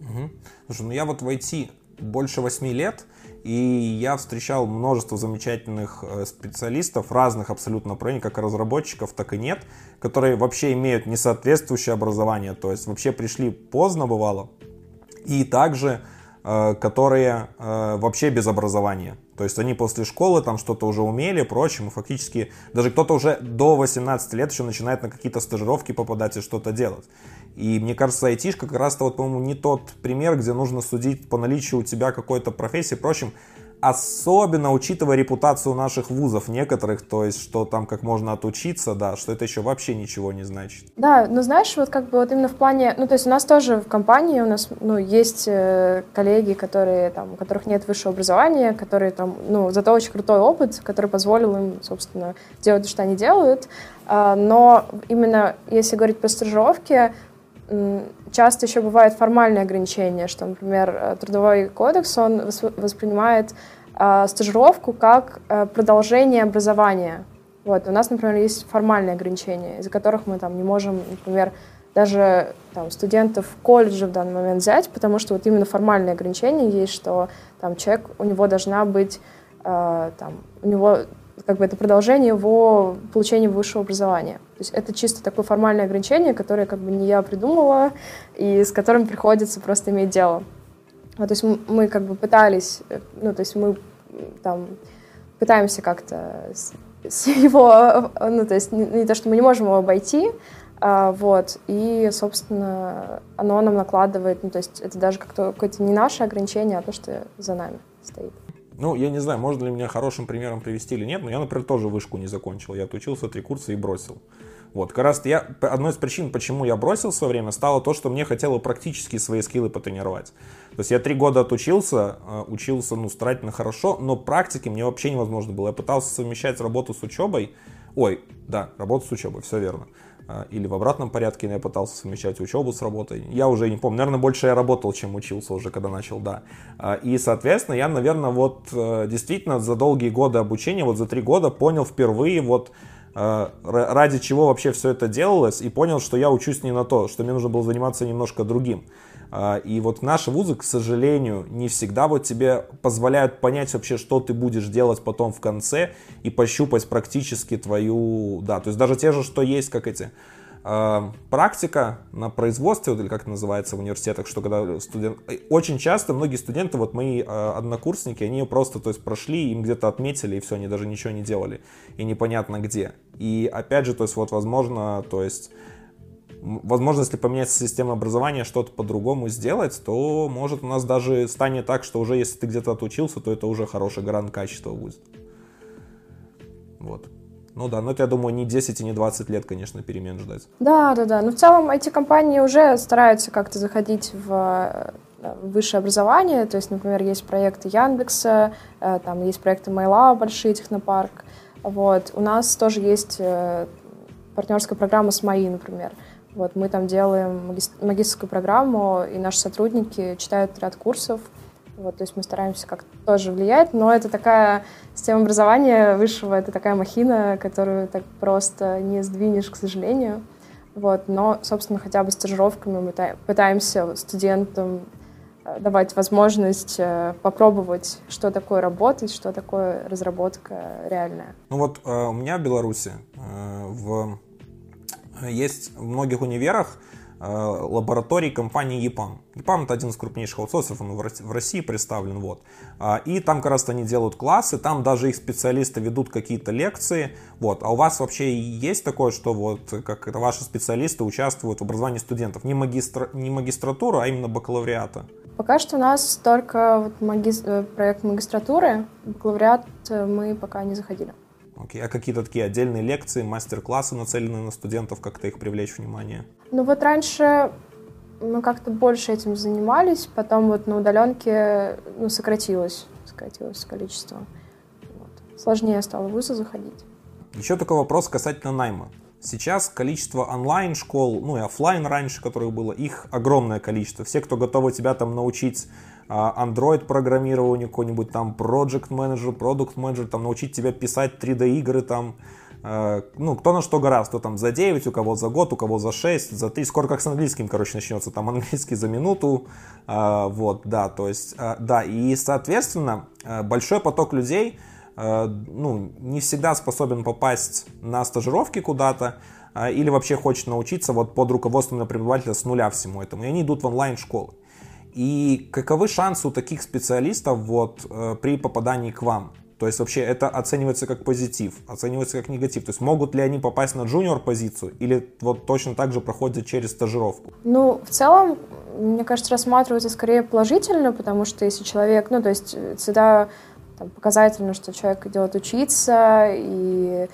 Угу. Слушай, ну я вот в IT больше восьми лет, и я встречал множество замечательных э, специалистов разных абсолютно направлений, как разработчиков, так и нет, которые вообще имеют несоответствующее образование, то есть вообще пришли поздно бывало, и также которые э, вообще без образования. То есть они после школы там что-то уже умели, прочим, и фактически даже кто-то уже до 18 лет еще начинает на какие-то стажировки попадать и что-то делать. И мне кажется, айтишка как раз-то, вот, по-моему, не тот пример, где нужно судить по наличию у тебя какой-то профессии. Впрочем, особенно учитывая репутацию наших вузов некоторых, то есть, что там как можно отучиться, да, что это еще вообще ничего не значит. Да, ну знаешь, вот как бы вот именно в плане, ну то есть у нас тоже в компании у нас, ну, есть э, коллеги, которые там, у которых нет высшего образования, которые там, ну, зато очень крутой опыт, который позволил им, собственно, делать то, что они делают, э, но именно если говорить про стажировки, часто еще бывают формальные ограничения, что, например, э, трудовой кодекс, он воспринимает э, стажировку как э, продолжение образования. Вот. У нас, например, есть формальные ограничения, из-за которых мы там не можем, например, даже там, студентов колледжа в данный момент взять, потому что вот именно формальные ограничения есть, что там человек, у него должна быть, э, там, у него как бы это продолжение его получения высшего образования. То есть это чисто такое формальное ограничение, которое как бы не я придумала, и с которым приходится просто иметь дело. Вот, то есть мы, как бы пытались, ну, то есть мы там пытаемся как-то с, его, ну, то есть не, не то, что мы не можем его обойти, а, вот, и, собственно, оно нам накладывает, ну, то есть это даже как-то какое-то не наше ограничение, а то, что за нами стоит. Ну, я не знаю, можно ли меня хорошим примером привести или нет, но я, например, тоже вышку не закончил. Я отучился три курса и бросил. Вот, как раз я, одной из причин, почему я бросил свое время, стало то, что мне хотело практически свои скиллы потренировать. То есть я три года отучился, э, учился, ну, старательно хорошо, но практики мне вообще невозможно было. Я пытался совмещать работу с учебой, ой, да, работу с учебой, все верно. А, или в обратном порядке я пытался совмещать учебу с работой. Я уже не помню, наверное, больше я работал, чем учился уже, когда начал, да. А, и, соответственно, я, наверное, вот э, действительно за долгие годы обучения, вот за три года понял впервые вот э, ради чего вообще все это делалось, и понял, что я учусь не на то, что мне нужно было заниматься немножко другим. А, и вот наши вузы, к сожалению, не всегда вот тебе позволяют понять вообще, что ты будешь делать потом в конце и пощупать практически твою, да, то есть даже те же, что есть, как эти, а, практика на производстве, или как это называется в университетах, что когда студент... Э, очень часто многие студенты, вот мои а, однокурсники, они просто, то есть прошли, им где-то отметили, и все, они даже ничего не делали, и непонятно где. И опять же, то есть вот возможно, то есть возможно, если поменяется система образования, что-то по-другому сделать, то может у нас даже станет так, что уже если ты где-то отучился, то это уже хороший гарант качества будет. Вот. Ну да, но это, я думаю, не 10 и не 20 лет, конечно, перемен ждать. Да, да, да. Но в целом эти компании уже стараются как-то заходить в э, высшее образование. То есть, например, есть проекты Яндекса, э, там есть проекты Майла, большие технопарк. Вот. У нас тоже есть э, партнерская программа с МАИ, например. Вот, мы там делаем магистрскую программу, и наши сотрудники читают ряд курсов. Вот, то есть мы стараемся как-то тоже влиять, но это такая система образования высшего, это такая махина, которую так просто не сдвинешь, к сожалению. Вот, но, собственно, хотя бы стажировками мы пытаемся студентам э, давать возможность э, попробовать, что такое работать, что такое разработка реальная. Ну вот э, у меня в Беларуси в есть в многих универах э, лабораторий компании EPAM. EPAM это один из крупнейших аутсорсов, он в России представлен. Вот. А, и там как раз они делают классы, там даже их специалисты ведут какие-то лекции. Вот. А у вас вообще есть такое, что вот как это ваши специалисты участвуют в образовании студентов? Не, магистра, не магистратура, а именно бакалавриата? Пока что у нас только вот маги... Э, проект магистратуры, бакалавриат э, мы пока не заходили. Окей. А какие-то такие отдельные лекции, мастер-классы нацелены на студентов, как-то их привлечь внимание? Ну вот раньше мы как-то больше этим занимались, потом вот на удаленке ну, сократилось, сократилось количество. Вот. Сложнее стало в вузы заходить. Еще такой вопрос касательно найма. Сейчас количество онлайн-школ, ну и офлайн раньше, которых было, их огромное количество. Все, кто готовы тебя там научить Android программированию, какой-нибудь там Project Manager, Product Manager, там научить тебя писать 3D игры там, а, ну, кто на что гораздо, кто там за 9, у кого за год, у кого за 6, за 3, скоро как с английским, короче, начнется, там *laughs* английский за минуту, а, вот, да, то есть, да, и, соответственно, большой поток людей, ну, не всегда способен попасть на стажировки куда-то, или вообще хочет научиться вот под руководством преподавателя с нуля всему этому, и они идут в онлайн-школы. И каковы шансы у таких специалистов вот, э, при попадании к вам? То есть вообще это оценивается как позитив, оценивается как негатив. То есть могут ли они попасть на джуниор позицию или вот точно так же проходят через стажировку? Ну, в целом, мне кажется, рассматривается скорее положительно, потому что если человек, ну, то есть всегда там, показательно, что человек идет учиться, и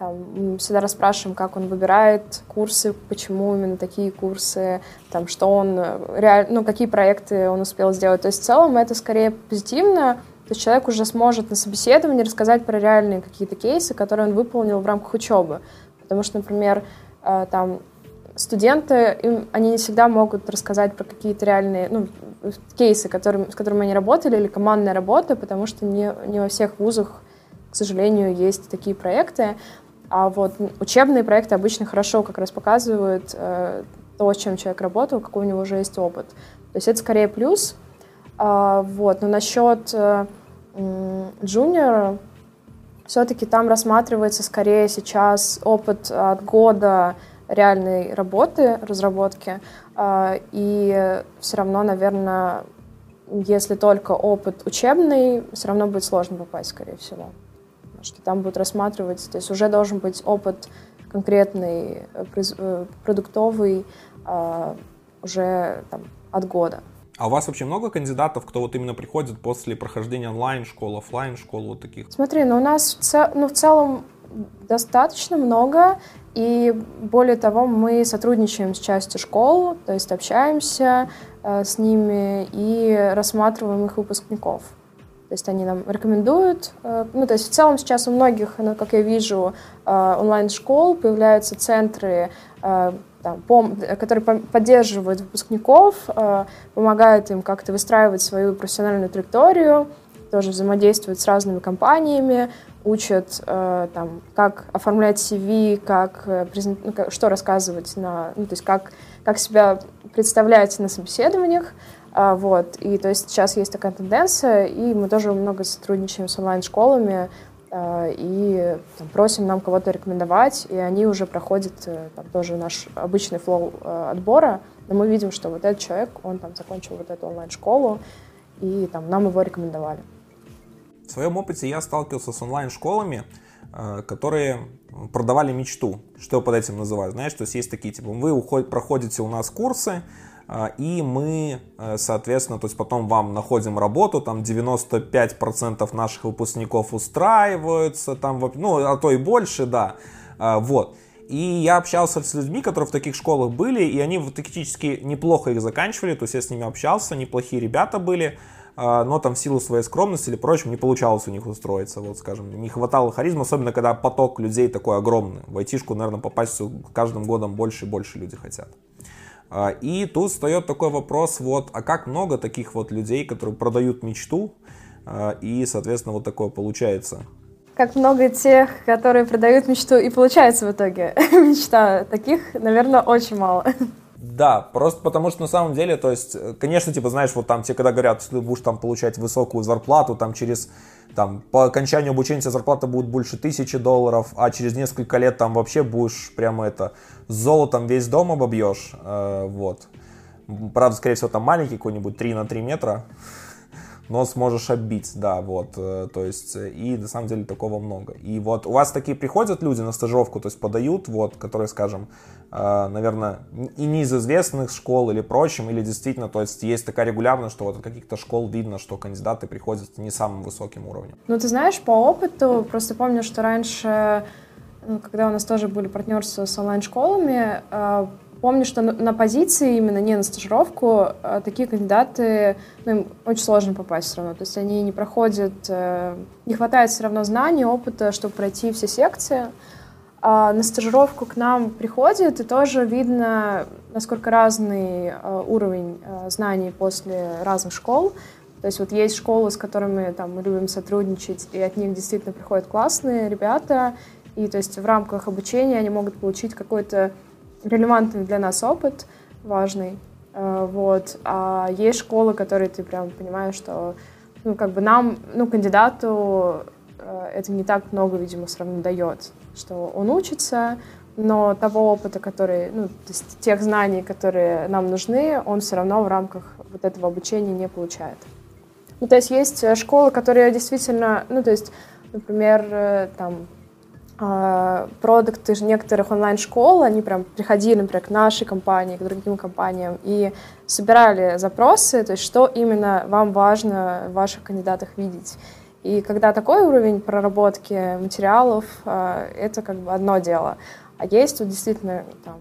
там, всегда расспрашиваем, как он выбирает курсы, почему именно такие курсы, там, что он реаль... ну, какие проекты он успел сделать. То есть в целом это скорее позитивно, то есть человек уже сможет на собеседовании рассказать про реальные какие-то кейсы, которые он выполнил в рамках учебы. Потому что, например, э, там студенты, им, они не всегда могут рассказать про какие-то реальные ну, кейсы, которым, с которыми они работали, или командная работа, потому что не, не во всех вузах, к сожалению, есть такие проекты. А вот учебные проекты обычно хорошо как раз показывают э, то, чем человек работал, какой у него уже есть опыт. То есть это скорее плюс. А, вот. Но насчет э, джуниора, все-таки там рассматривается скорее сейчас опыт от года реальной работы, разработки. А, и все равно, наверное, если только опыт учебный, все равно будет сложно попасть, скорее всего что там будут рассматривать, то есть уже должен быть опыт конкретный, э, э, продуктовый, а, уже там, от года. А у вас вообще много кандидатов, кто вот именно приходит после прохождения онлайн-школ, офлайн школ вот таких? Смотри, ну у нас в, цел, ну, в целом достаточно много, и более того, мы сотрудничаем с частью школ, то есть общаемся э, с ними и рассматриваем их выпускников. То есть они нам рекомендуют. Э, ну, то есть в целом сейчас у многих, ну, как я вижу, э, онлайн-школ появляются центры, э, там, которые поддерживают выпускников, помогают им как-то выстраивать свою профессиональную траекторию, тоже взаимодействуют с разными компаниями, учат там, как оформлять CV, ну, как что рассказывать на, ну, то есть как, как себя представлять на собеседованиях. А, вот, и то есть сейчас есть такая тенденция, и мы тоже много сотрудничаем с онлайн-школами, а, и там, просим нам кого-то рекомендовать, и они уже проходят э, там, тоже наш обычный флоу э, отбора, но мы видим, что вот этот человек, он там закончил вот эту онлайн-школу, и там нам его рекомендовали. В своем опыте я сталкивался с онлайн-школами, э, которые продавали мечту. Что под этим называю? Знаешь, то есть есть такие, типа, вы уходите, проходите у нас курсы, и мы, соответственно, то есть потом вам находим работу, там 95% наших выпускников устраиваются, там, ну, а то и больше, да, вот. И я общался с людьми, которые в таких школах были, и они фактически неплохо их заканчивали, то есть я с ними общался, неплохие ребята были, а, но там в силу своей скромности или прочим не получалось у них устроиться, вот скажем, не хватало харизма, особенно когда поток людей такой огромный. В айтишку, наверное, попасть каждым годом больше и больше люди хотят. А, и тут встает такой вопрос, вот, а как много таких вот людей, которые продают мечту, а, и, соответственно, вот такое получается как много тех, которые продают мечту, и получается в итоге *laughs* мечта. Таких, наверное, очень мало. Да, просто потому что на самом деле, то есть, конечно, типа, знаешь, вот там тебе когда говорят, что ты будешь там получать высокую зарплату, там через, там, по окончанию обучения зарплата будет больше тысячи долларов, а через несколько лет там вообще будешь прямо это, золотом весь дом обобьешь, э, вот. Правда, скорее всего, там маленький какой-нибудь 3 на 3 метра, но сможешь оббить, да, вот, э, то есть, э, и на самом деле такого много. И вот у вас такие приходят люди на стажировку, то есть подают, вот, которые, скажем, э, наверное, и не из известных школ или прочим, или действительно, то есть есть такая регулярность, что вот от каких-то школ видно, что кандидаты приходят не самым высоким уровнем. Ну, ты знаешь, по опыту, просто помню, что раньше, ну, когда у нас тоже были партнерства с онлайн-школами, Помню, что на позиции, именно не на стажировку, а такие кандидаты, ну, им очень сложно попасть все равно. То есть они не проходят, э, не хватает все равно знаний, опыта, чтобы пройти все секции. А на стажировку к нам приходят, и тоже видно, насколько разный э, уровень э, знаний после разных школ. То есть вот есть школы, с которыми там, мы любим сотрудничать, и от них действительно приходят классные ребята, и то есть в рамках обучения они могут получить какой-то релевантный для нас опыт, важный. Э, вот. А есть школы, которые ты прям понимаешь, что ну, как бы нам, ну, кандидату э, это не так много, видимо, все равно дает, что он учится, но того опыта, который, ну, то есть тех знаний, которые нам нужны, он все равно в рамках вот этого обучения не получает. Ну, то есть есть школы, которые действительно, ну, то есть, например, э, там, продукты некоторых онлайн-школ, они прям приходили, например, к нашей компании, к другим компаниям и собирали запросы, то есть что именно вам важно в ваших кандидатах видеть. И когда такой уровень проработки материалов, а, это как бы одно дело. А есть вот действительно там,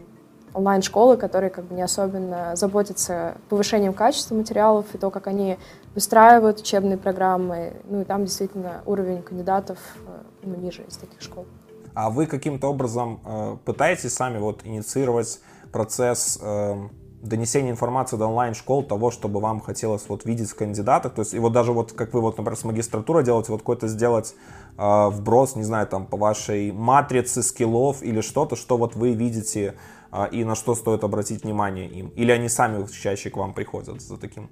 онлайн-школы, которые как бы не особенно заботятся повышением качества материалов и то, как они выстраивают учебные программы. Ну и там действительно уровень кандидатов э, ну, ниже из таких школ а вы каким-то образом э, пытаетесь сами вот инициировать процесс э, донесения информации до онлайн-школ того, чтобы вам хотелось вот видеть в кандидатах, то есть и вот даже вот как вы вот, например, с магистратурой делаете, вот какой-то сделать э, вброс, не знаю, там по вашей матрице скиллов или что-то, что вот вы видите э, и на что стоит обратить внимание им, или они сами чаще к вам приходят за таким?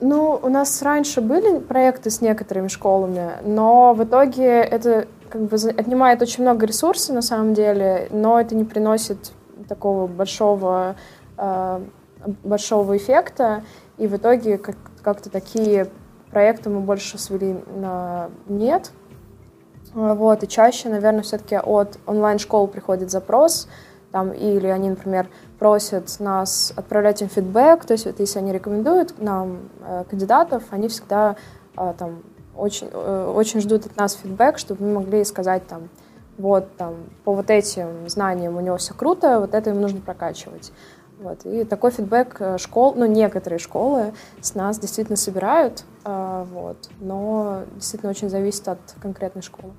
Ну, у нас раньше были проекты с некоторыми школами, но в итоге это как бы отнимает очень много ресурсов на самом деле, но это не приносит такого большого, э, большого эффекта. И в итоге как- как-то такие проекты мы больше свели на нет. Вот, и чаще, наверное, все-таки от онлайн-школ приходит запрос, там, или они, например, просят нас отправлять им фидбэк, то есть вот, если они рекомендуют нам э, кандидатов, они всегда э, там очень, э, очень ждут от нас фидбэк, чтобы мы могли сказать там, вот там по вот этим знаниям у него все круто, вот это ему нужно прокачивать. Вот. И такой фидбэк э, школ, ну, некоторые школы с нас действительно собирают, э, вот, но действительно очень зависит от конкретной школы.